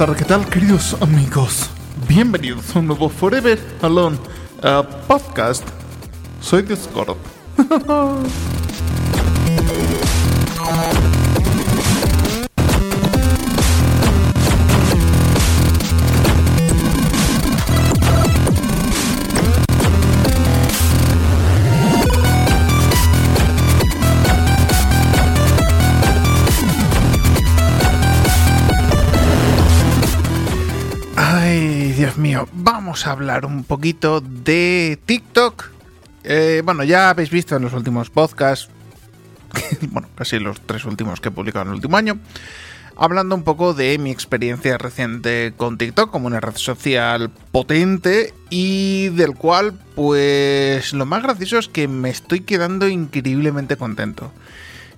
Tardes, ¿qué tal, queridos amigos? Bienvenidos a un nuevo Forever Alone uh, podcast. Soy Discord. Vamos a hablar un poquito de TikTok. Eh, bueno, ya habéis visto en los últimos podcasts, bueno, casi los tres últimos que he publicado en el último año, hablando un poco de mi experiencia reciente con TikTok como una red social potente y del cual, pues, lo más gracioso es que me estoy quedando increíblemente contento.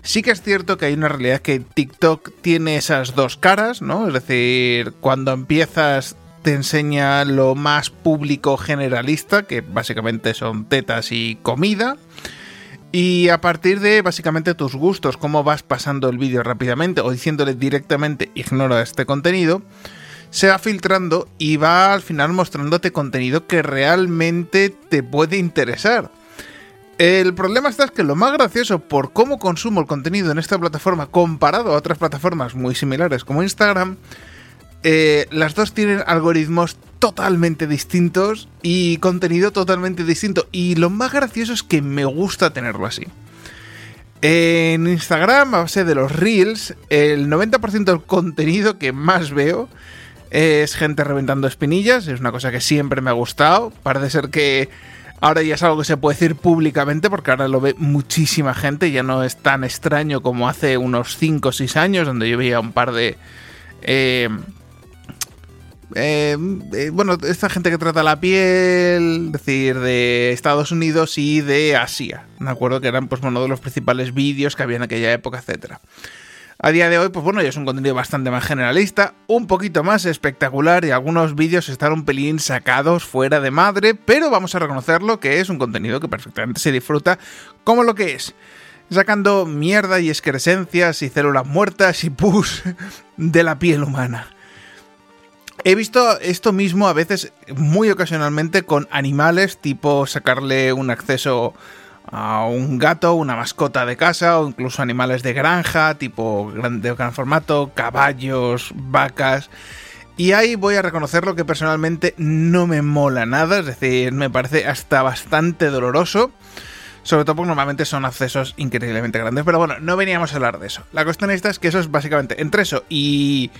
Sí que es cierto que hay una realidad que TikTok tiene esas dos caras, ¿no? Es decir, cuando empiezas te enseña lo más público generalista, que básicamente son tetas y comida. Y a partir de básicamente tus gustos, cómo vas pasando el vídeo rápidamente o diciéndole directamente ignora este contenido, se va filtrando y va al final mostrándote contenido que realmente te puede interesar. El problema está es que lo más gracioso por cómo consumo el contenido en esta plataforma comparado a otras plataformas muy similares como Instagram, eh, las dos tienen algoritmos totalmente distintos y contenido totalmente distinto. Y lo más gracioso es que me gusta tenerlo así. En Instagram, a base de los reels, el 90% del contenido que más veo es gente reventando espinillas. Es una cosa que siempre me ha gustado. Parece ser que ahora ya es algo que se puede decir públicamente porque ahora lo ve muchísima gente. Ya no es tan extraño como hace unos 5 o 6 años, donde yo veía un par de... Eh, eh, eh, bueno, esta gente que trata la piel, es decir, de Estados Unidos y de Asia. Me acuerdo que eran pues uno de los principales vídeos que había en aquella época, etcétera. A día de hoy, pues bueno, ya es un contenido bastante más generalista, un poquito más espectacular y algunos vídeos están un pelín sacados fuera de madre, pero vamos a reconocerlo que es un contenido que perfectamente se disfruta como lo que es sacando mierda y excrescencias y células muertas y pus de la piel humana. He visto esto mismo a veces, muy ocasionalmente, con animales, tipo sacarle un acceso a un gato, una mascota de casa o incluso animales de granja, tipo de gran formato, caballos, vacas. Y ahí voy a reconocerlo que personalmente no me mola nada, es decir, me parece hasta bastante doloroso. Sobre todo porque normalmente son accesos increíblemente grandes. Pero bueno, no veníamos a hablar de eso. La cuestión esta es que eso es básicamente entre eso y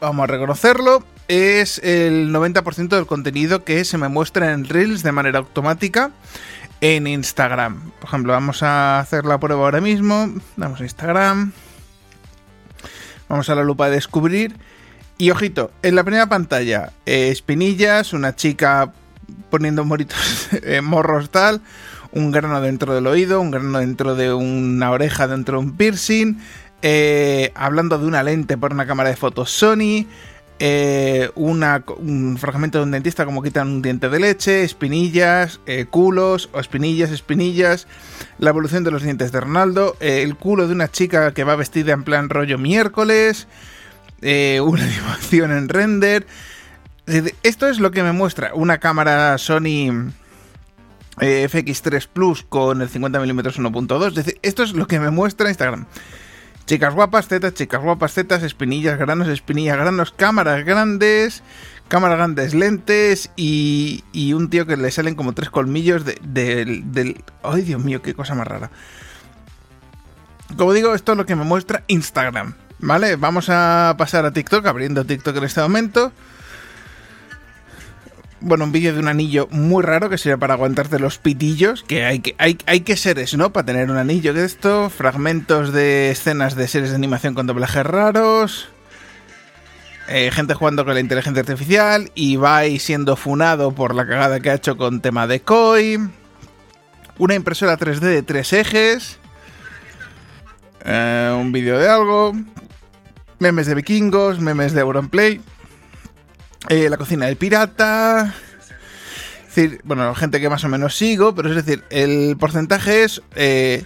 vamos a reconocerlo, es el 90% del contenido que se me muestra en Reels de manera automática en Instagram. Por ejemplo, vamos a hacer la prueba ahora mismo. Damos a Instagram. Vamos a la lupa de descubrir. Y ojito, en la primera pantalla, eh, espinillas, una chica poniendo moritos, eh, morros tal, un grano dentro del oído, un grano dentro de una oreja, dentro de un piercing, eh, hablando de una lente por una cámara de fotos Sony, eh, un fragmento de un dentista como quitan un diente de leche, espinillas, eh, culos, o espinillas, espinillas, la evolución de los dientes de Ronaldo, el culo de una chica que va vestida en plan rollo miércoles, una animación en render. Esto es lo que me muestra una cámara Sony FX3 Plus con el 50mm 1.2. Es decir, esto es lo que me muestra Instagram. Chicas guapas, tetas, chicas guapas, tetas, espinillas, granos, espinillas, granos, cámaras grandes, cámaras grandes, lentes y, y un tío que le salen como tres colmillos de, del... ¡Ay, Dios mío, qué cosa más rara! Como digo, esto es lo que me muestra Instagram, ¿vale? Vamos a pasar a TikTok, abriendo TikTok en este momento bueno, un vídeo de un anillo muy raro que sirve para aguantarte los pitillos, que hay que, hay, hay que seres, ¿no? Para tener un anillo de esto, fragmentos de escenas de series de animación con doblajes raros, eh, gente jugando con la inteligencia artificial, y va siendo funado por la cagada que ha hecho con tema de Koi, una impresora 3D de tres ejes, eh, un vídeo de algo, memes de vikingos, memes de Auronplay. Eh, la cocina del pirata. Es decir, bueno, gente que más o menos sigo, pero es decir, el porcentaje es. Eh,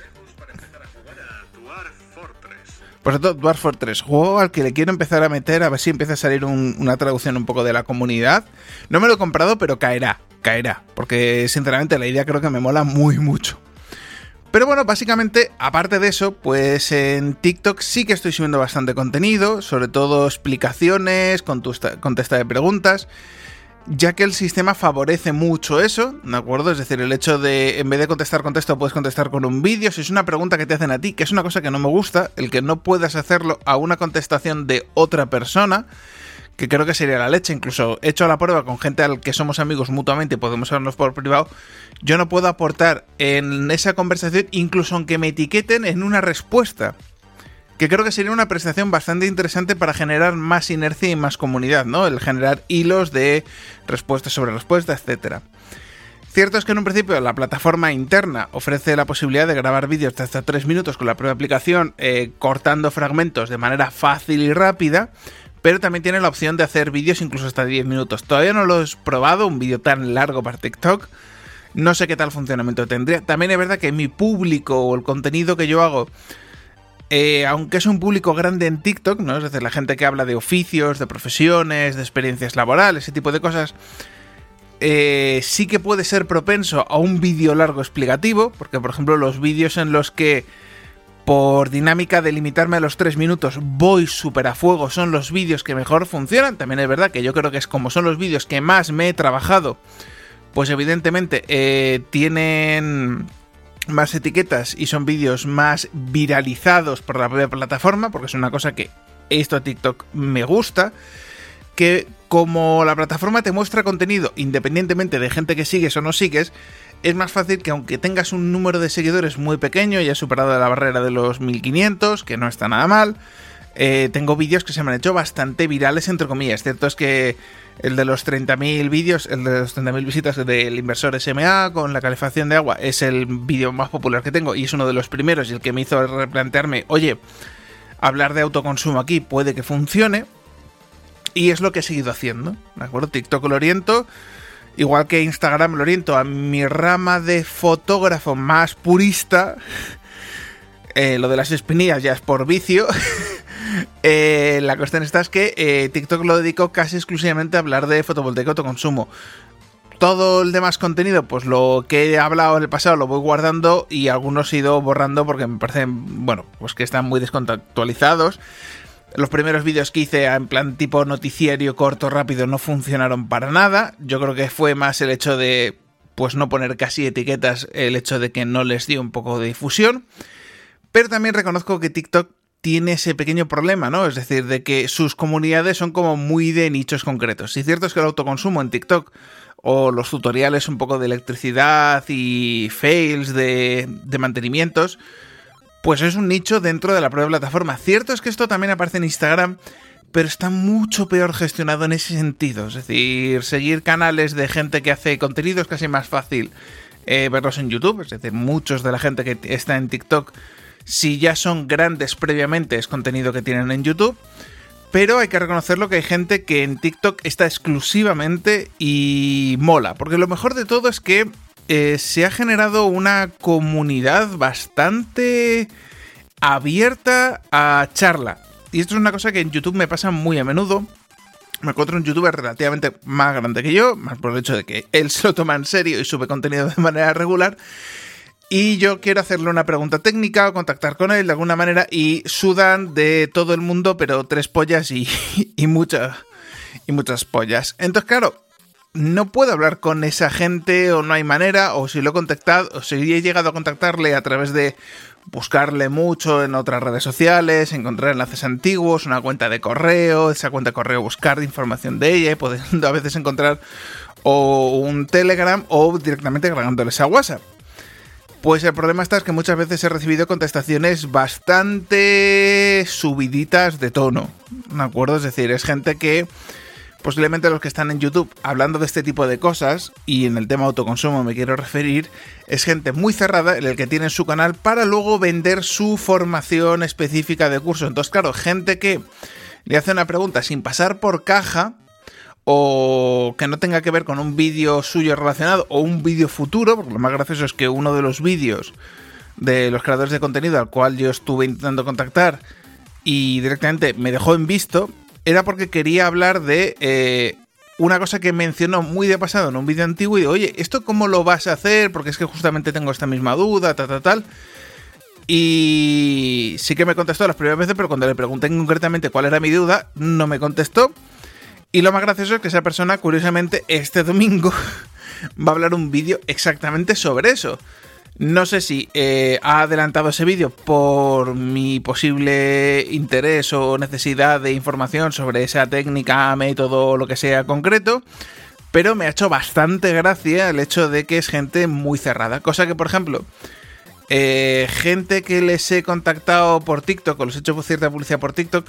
Por cierto, Dwarf Fortress, juego al que le quiero empezar a meter a ver si empieza a salir una traducción un poco de la comunidad. No me lo he comprado, pero caerá, caerá. Porque sinceramente la idea creo que me mola muy mucho. Pero bueno, básicamente, aparte de eso, pues en TikTok sí que estoy subiendo bastante contenido, sobre todo explicaciones, contesta de preguntas ya que el sistema favorece mucho eso, ¿de acuerdo? Es decir, el hecho de, en vez de contestar con texto, puedes contestar con un vídeo. Si es una pregunta que te hacen a ti, que es una cosa que no me gusta, el que no puedas hacerlo a una contestación de otra persona, que creo que sería la leche. Incluso he hecho la prueba con gente al que somos amigos mutuamente y podemos hablarnos por privado. Yo no puedo aportar en esa conversación, incluso aunque me etiqueten en una respuesta que creo que sería una prestación bastante interesante para generar más inercia y más comunidad, ¿no? El generar hilos de respuestas sobre respuestas, etc. Cierto es que en un principio la plataforma interna ofrece la posibilidad de grabar vídeos de hasta 3 minutos con la propia aplicación, eh, cortando fragmentos de manera fácil y rápida, pero también tiene la opción de hacer vídeos incluso hasta 10 minutos. Todavía no lo he probado, un vídeo tan largo para TikTok. No sé qué tal funcionamiento tendría. También es verdad que mi público o el contenido que yo hago eh, aunque es un público grande en TikTok, ¿no? Es decir, la gente que habla de oficios, de profesiones, de experiencias laborales, ese tipo de cosas, eh, sí que puede ser propenso a un vídeo largo explicativo, porque por ejemplo los vídeos en los que por dinámica de limitarme a los 3 minutos voy súper a fuego son los vídeos que mejor funcionan. También es verdad que yo creo que es como son los vídeos que más me he trabajado, pues evidentemente eh, tienen más etiquetas y son vídeos más viralizados por la propia plataforma, porque es una cosa que esto a TikTok me gusta, que como la plataforma te muestra contenido independientemente de gente que sigues o no sigues, es más fácil que aunque tengas un número de seguidores muy pequeño, ya superado la barrera de los 1500, que no está nada mal, eh, tengo vídeos que se me han hecho bastante virales, entre comillas. Cierto es que el de los 30.000 vídeos, el de los 30.000 visitas del inversor SMA con la calefacción de agua, es el vídeo más popular que tengo y es uno de los primeros y el que me hizo replantearme, oye, hablar de autoconsumo aquí puede que funcione. Y es lo que he seguido haciendo, ¿de acuerdo? TikTok lo oriento, igual que Instagram lo oriento a mi rama de fotógrafo más purista. Eh, lo de las espinillas ya es por vicio. Eh, la cuestión está es que eh, TikTok lo dedico casi exclusivamente a hablar de fotovoltaico autoconsumo. Todo el demás contenido, pues lo que he hablado en el pasado lo voy guardando y algunos he ido borrando porque me parecen, bueno, pues que están muy descontextualizados. Los primeros vídeos que hice en plan tipo noticiario corto, rápido, no funcionaron para nada. Yo creo que fue más el hecho de, pues no poner casi etiquetas, el hecho de que no les dio un poco de difusión. Pero también reconozco que TikTok tiene ese pequeño problema, ¿no? Es decir, de que sus comunidades son como muy de nichos concretos. Y cierto es que el autoconsumo en TikTok o los tutoriales un poco de electricidad y fails de, de mantenimientos, pues es un nicho dentro de la propia plataforma. Cierto es que esto también aparece en Instagram, pero está mucho peor gestionado en ese sentido. Es decir, seguir canales de gente que hace contenido es casi más fácil eh, verlos en YouTube. Es decir, muchos de la gente que está en TikTok si ya son grandes previamente es contenido que tienen en YouTube. Pero hay que reconocerlo que hay gente que en TikTok está exclusivamente y mola. Porque lo mejor de todo es que eh, se ha generado una comunidad bastante abierta a charla. Y esto es una cosa que en YouTube me pasa muy a menudo. Me encuentro un youtuber relativamente más grande que yo, más por el hecho de que él se lo toma en serio y sube contenido de manera regular y yo quiero hacerle una pregunta técnica o contactar con él de alguna manera y sudan de todo el mundo, pero tres pollas y, y, muchas, y muchas pollas. Entonces, claro, no puedo hablar con esa gente o no hay manera, o si lo he contactado, o si he llegado a contactarle a través de buscarle mucho en otras redes sociales, encontrar enlaces antiguos, una cuenta de correo, esa cuenta de correo buscar información de ella y pudiendo a veces encontrar o un Telegram o directamente agregándoles a WhatsApp. Pues el problema está es que muchas veces he recibido contestaciones bastante subiditas de tono, ¿de acuerdo? Es decir, es gente que posiblemente los que están en YouTube hablando de este tipo de cosas, y en el tema autoconsumo me quiero referir, es gente muy cerrada en el que tienen su canal para luego vender su formación específica de curso. Entonces, claro, gente que le hace una pregunta sin pasar por caja, o que no tenga que ver con un vídeo suyo relacionado o un vídeo futuro, porque lo más gracioso es que uno de los vídeos de los creadores de contenido al cual yo estuve intentando contactar y directamente me dejó en visto, era porque quería hablar de eh, una cosa que mencionó muy de pasado en un vídeo antiguo y digo, oye, ¿esto cómo lo vas a hacer? Porque es que justamente tengo esta misma duda, tal, tal, tal. Y sí que me contestó las primeras veces, pero cuando le pregunté concretamente cuál era mi duda, no me contestó. Y lo más gracioso es que esa persona, curiosamente, este domingo va a hablar un vídeo exactamente sobre eso. No sé si eh, ha adelantado ese vídeo por mi posible interés o necesidad de información sobre esa técnica, método, lo que sea concreto, pero me ha hecho bastante gracia el hecho de que es gente muy cerrada. Cosa que, por ejemplo, eh, gente que les he contactado por TikTok o les he hecho cierta publicidad por TikTok,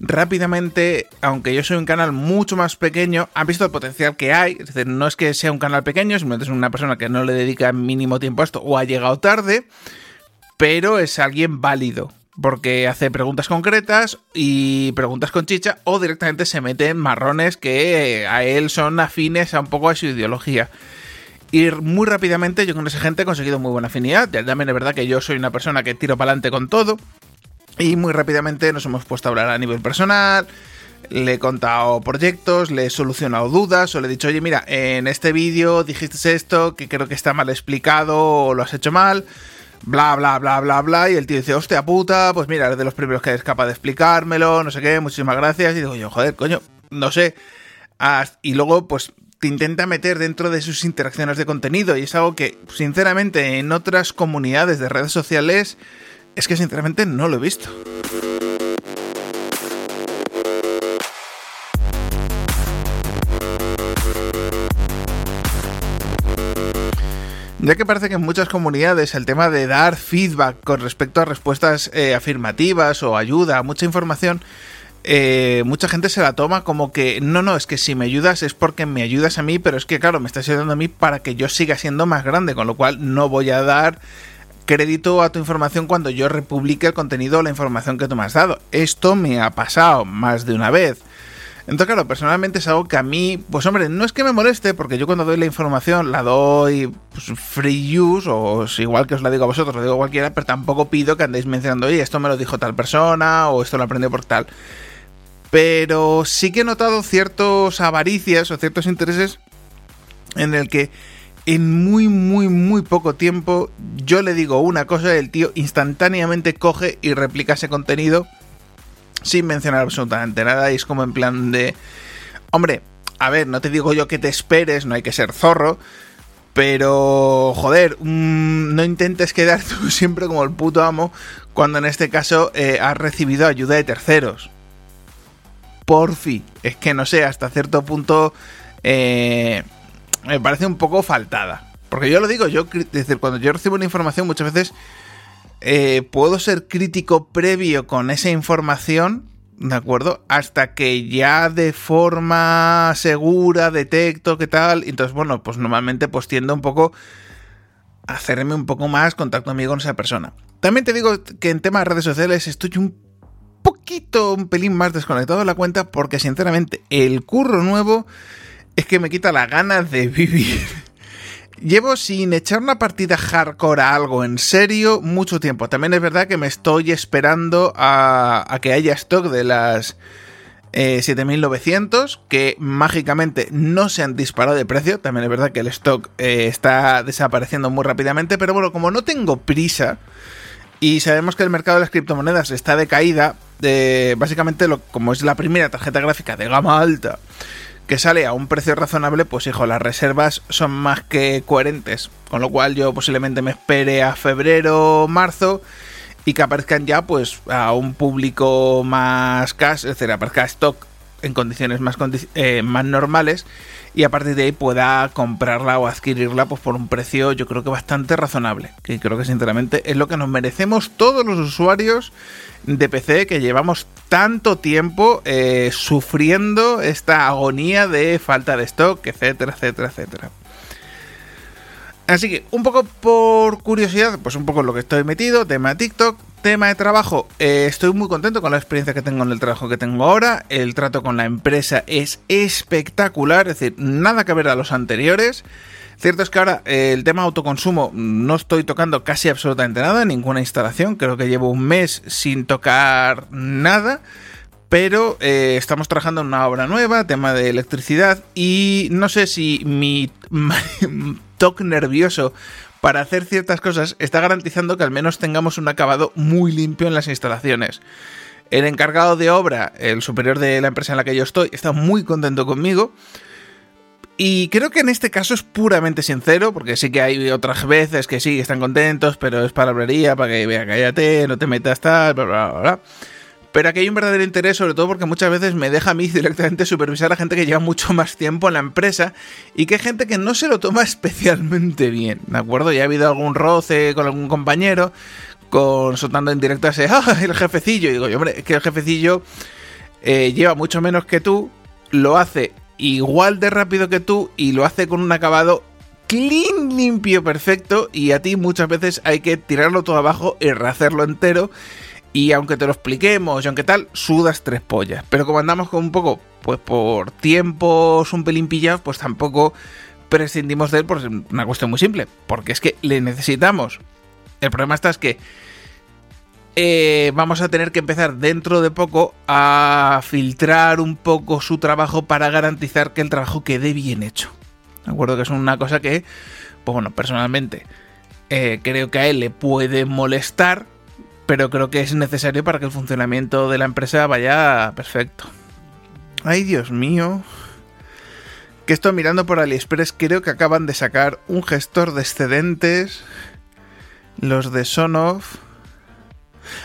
rápidamente, aunque yo soy un canal mucho más pequeño, han visto el potencial que hay. Es decir, no es que sea un canal pequeño, simplemente es una persona que no le dedica mínimo tiempo a esto o ha llegado tarde, pero es alguien válido. Porque hace preguntas concretas y preguntas con chicha o directamente se mete en marrones que a él son afines a un poco a su ideología. Y muy rápidamente yo con esa gente he conseguido muy buena afinidad. También es verdad que yo soy una persona que tiro para adelante con todo. Y muy rápidamente nos hemos puesto a hablar a nivel personal. Le he contado proyectos, le he solucionado dudas o le he dicho, oye, mira, en este vídeo dijiste esto, que creo que está mal explicado o lo has hecho mal, bla, bla, bla, bla, bla. Y el tío dice, hostia puta, pues mira, eres de los primeros que es capaz de explicármelo, no sé qué, muchísimas gracias. Y digo yo, joder, coño, no sé. Y luego, pues te intenta meter dentro de sus interacciones de contenido y es algo que, sinceramente, en otras comunidades de redes sociales es que sinceramente no lo he visto. Ya que parece que en muchas comunidades el tema de dar feedback con respecto a respuestas eh, afirmativas o ayuda, mucha información, eh, mucha gente se la toma como que no, no, es que si me ayudas es porque me ayudas a mí, pero es que claro, me estás ayudando a mí para que yo siga siendo más grande, con lo cual no voy a dar crédito a tu información cuando yo republique el contenido o la información que tú me has dado. Esto me ha pasado más de una vez. Entonces, claro, personalmente es algo que a mí, pues hombre, no es que me moleste, porque yo cuando doy la información la doy pues, free use, o igual que os la digo a vosotros, lo digo a cualquiera, pero tampoco pido que andéis mencionando, oye, esto me lo dijo tal persona, o esto lo aprendió por tal. Pero sí que he notado ciertos avaricias o ciertos intereses en el que en muy, muy, muy poco tiempo yo le digo una cosa y el tío instantáneamente coge y replica ese contenido sin mencionar absolutamente nada y es como en plan de... Hombre, a ver, no te digo yo que te esperes, no hay que ser zorro, pero joder, mm, no intentes quedar tú siempre como el puto amo cuando en este caso eh, has recibido ayuda de terceros. Porfi, es que no sé, hasta cierto punto... Eh, me parece un poco faltada. Porque yo lo digo, yo, decir, cuando yo recibo una información muchas veces eh, puedo ser crítico previo con esa información, ¿de acuerdo? Hasta que ya de forma segura detecto qué tal. Entonces, bueno, pues normalmente pues tiendo un poco a hacerme un poco más contacto amigo con esa persona. También te digo que en temas de redes sociales estoy un poquito, un pelín más desconectado de la cuenta porque sinceramente el curro nuevo es que me quita la ganas de vivir. Llevo sin echar una partida hardcore a algo en serio mucho tiempo. También es verdad que me estoy esperando a, que haya stock de las 7900 eh, que mágicamente no se han disparado de precio. También es verdad que el stock eh, está desapareciendo muy rápidamente. Pero bueno, como no tengo prisa y sabemos que el mercado de las criptomonedas está de caída, eh, básicamente lo, como es la primera tarjeta gráfica de gama alta que sale a un precio razonable, pues hijo, las reservas son más que coherentes. Con lo cual yo posiblemente me espere a febrero, marzo y que aparezcan ya pues a un público más cash, es decir, aparezca stock en condiciones más, eh, más normales y a partir de ahí pueda comprarla o adquirirla pues por un precio yo creo que bastante razonable, que creo que sinceramente es lo que nos merecemos todos los usuarios de PC que llevamos tanto tiempo eh, sufriendo esta agonía de falta de stock, etcétera, etcétera, etcétera. Así que, un poco por curiosidad, pues un poco en lo que estoy metido, tema de TikTok, tema de trabajo, eh, estoy muy contento con la experiencia que tengo en el trabajo que tengo ahora, el trato con la empresa es espectacular, es decir, nada que ver a los anteriores, Cierto es que ahora eh, el tema autoconsumo no estoy tocando casi absolutamente nada, ninguna instalación, creo que llevo un mes sin tocar nada, pero eh, estamos trabajando en una obra nueva, tema de electricidad, y no sé si mi toque nervioso para hacer ciertas cosas está garantizando que al menos tengamos un acabado muy limpio en las instalaciones. El encargado de obra, el superior de la empresa en la que yo estoy, está muy contento conmigo. Y creo que en este caso es puramente sincero, porque sí que hay otras veces que sí, están contentos, pero es palabrería para que vea, cállate, no te metas tal, bla, bla, bla. Pero aquí hay un verdadero interés, sobre todo porque muchas veces me deja a mí directamente supervisar a gente que lleva mucho más tiempo en la empresa y que hay gente que no se lo toma especialmente bien, ¿de acuerdo? Ya ha habido algún roce con algún compañero, con soltando ese, ¡ah, el jefecillo! Y digo, hombre, es que el jefecillo eh, lleva mucho menos que tú, lo hace igual de rápido que tú y lo hace con un acabado clean, limpio, perfecto y a ti muchas veces hay que tirarlo todo abajo y rehacerlo entero y aunque te lo expliquemos y aunque tal, sudas tres pollas. Pero como andamos con un poco, pues por tiempos un pelín pillados, pues tampoco prescindimos de él por una cuestión muy simple. Porque es que le necesitamos. El problema está es que eh, vamos a tener que empezar dentro de poco a filtrar un poco su trabajo para garantizar que el trabajo quede bien hecho. ¿De acuerdo? Que es una cosa que, pues bueno, personalmente eh, creo que a él le puede molestar pero creo que es necesario para que el funcionamiento de la empresa vaya perfecto. Ay, Dios mío. Que estoy mirando por AliExpress, creo que acaban de sacar un gestor de excedentes. Los de Sonoff.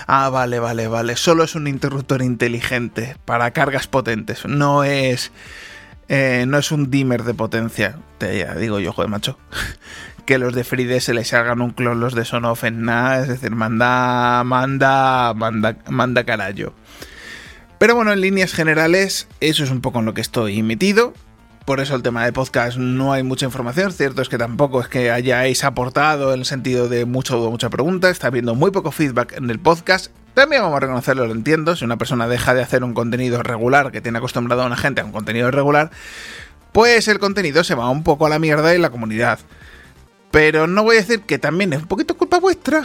Ah, vale, vale, vale. Solo es un interruptor inteligente para cargas potentes. No es. Eh, no es un dimmer de potencia. Te digo yo, joder, macho que los de Fride se les hagan un clon los de Sonoff en nada, es decir, manda, manda, manda, manda carajo. Pero bueno, en líneas generales, eso es un poco en lo que estoy metido. Por eso el tema de podcast no hay mucha información. Cierto es que tampoco es que hayáis aportado en el sentido de mucho o mucha pregunta. Está habiendo muy poco feedback en el podcast. También vamos a reconocerlo, lo entiendo. Si una persona deja de hacer un contenido regular que tiene acostumbrado a una gente a un contenido regular, pues el contenido se va un poco a la mierda y la comunidad. Pero no voy a decir que también es un poquito culpa vuestra.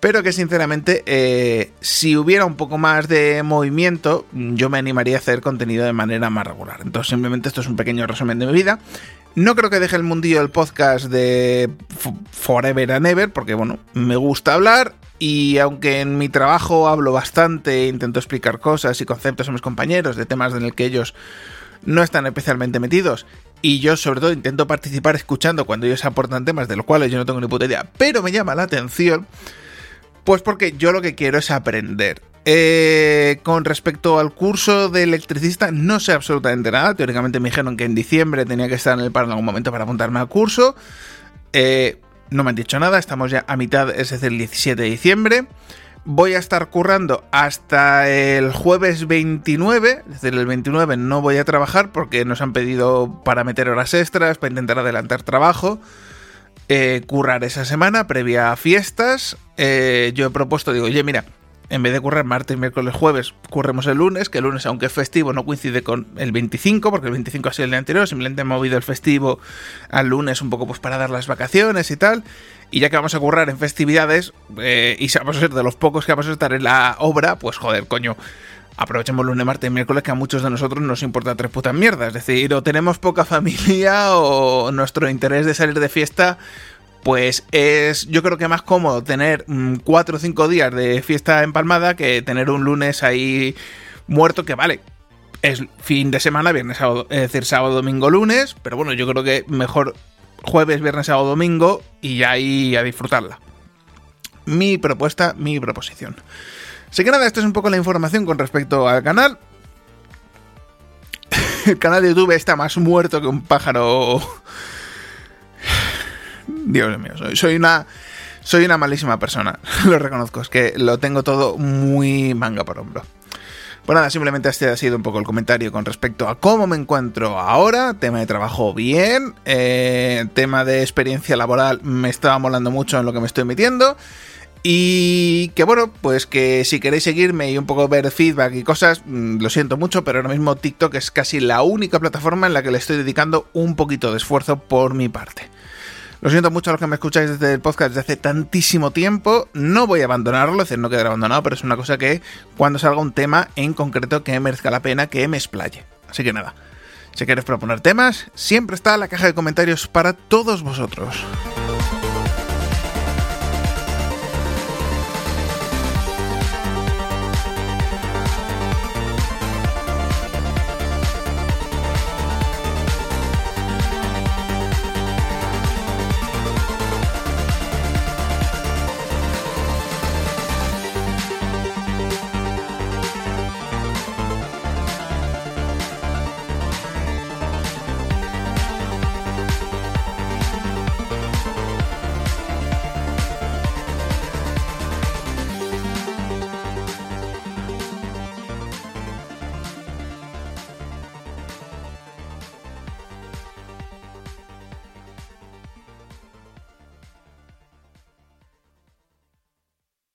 Pero que sinceramente, eh, si hubiera un poco más de movimiento, yo me animaría a hacer contenido de manera más regular. Entonces, simplemente esto es un pequeño resumen de mi vida. No creo que deje el mundillo del podcast de Forever and Ever, porque bueno, me gusta hablar. Y aunque en mi trabajo hablo bastante, intento explicar cosas y conceptos a mis compañeros de temas en el que ellos no están especialmente metidos y yo sobre todo intento participar escuchando cuando ellos aportan temas de los cuales yo no tengo ni puta idea, pero me llama la atención, pues porque yo lo que quiero es aprender. Eh, con respecto al curso de electricista, no sé absolutamente nada. Teóricamente me dijeron que en diciembre tenía que estar en el paro en algún momento para apuntarme al curso. Eh, no me han dicho nada, estamos ya a mitad, es decir, el 17 de diciembre voy a estar currando hasta el jueves 29, es decir, el 29 no voy a trabajar porque nos han pedido para meter horas extras, para intentar adelantar trabajo. Eh, currar esa semana previa a fiestas. Eh, yo he propuesto, digo, oye, mira, en vez de currar martes, miércoles, jueves, curremos el lunes, que el lunes, aunque es festivo, no coincide con el 25, porque el 25 ha sido el día anterior, simplemente he movido el festivo al lunes un poco pues para dar las vacaciones y tal. Y ya que vamos a currar en festividades, eh, y vamos a ser de los pocos que vamos a estar en la obra, pues joder, coño. Aprovechemos lunes, martes y miércoles que a muchos de nosotros nos importa tres putas mierdas. Es decir, o tenemos poca familia o nuestro interés de salir de fiesta pues es yo creo que más cómodo tener mm, cuatro o cinco días de fiesta empalmada que tener un lunes ahí muerto que vale. Es fin de semana, viernes, sábado, es decir, sábado, domingo, lunes, pero bueno, yo creo que mejor jueves, viernes, sábado, domingo y ahí a disfrutarla. Mi propuesta, mi proposición. Así que nada, esta es un poco la información con respecto al canal. El canal de YouTube está más muerto que un pájaro Dios mío, soy, una. Soy una malísima persona, lo reconozco, es que lo tengo todo muy manga por hombro. Pues nada, simplemente este ha sido un poco el comentario con respecto a cómo me encuentro ahora. Tema de trabajo bien. Eh, tema de experiencia laboral me estaba molando mucho en lo que me estoy metiendo. Y que bueno, pues que si queréis seguirme y un poco ver feedback y cosas, mm, lo siento mucho, pero ahora mismo TikTok es casi la única plataforma en la que le estoy dedicando un poquito de esfuerzo por mi parte. Lo siento mucho a los que me escucháis desde el podcast desde hace tantísimo tiempo. No voy a abandonarlo, es decir, no quedará abandonado, pero es una cosa que cuando salga un tema en concreto que merezca la pena que me explaye. Así que nada, si queréis proponer temas, siempre está la caja de comentarios para todos vosotros.